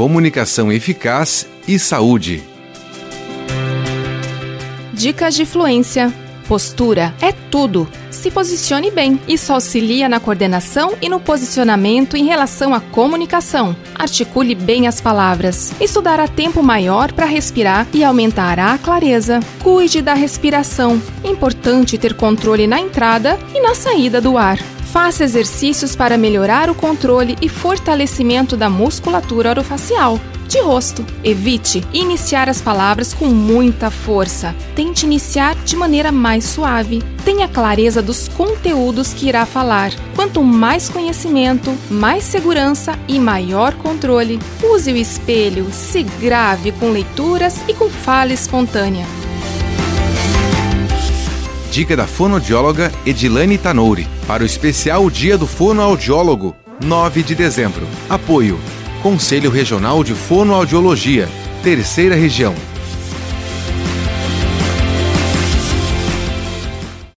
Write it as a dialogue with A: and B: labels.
A: comunicação eficaz e saúde.
B: Dicas de fluência. Postura é tudo. Se posicione bem. Isso auxilia na coordenação e no posicionamento em relação à comunicação. Articule bem as palavras. Isso dará tempo maior para respirar e aumentará a clareza. Cuide da respiração. Importante ter controle na entrada e na saída do ar. Faça exercícios para melhorar o controle e fortalecimento da musculatura orofacial de rosto. Evite iniciar as palavras com muita força. Tente iniciar de maneira mais suave. Tenha clareza dos conteúdos que irá falar. Quanto mais conhecimento, mais segurança e maior controle. Use o espelho, se grave com leituras e com fala espontânea.
A: Dica da fonoaudióloga Edilane Tanouri para o especial Dia do Fonoaudiólogo, 9 de dezembro. Apoio Conselho Regional de Fonoaudiologia, Terceira Região.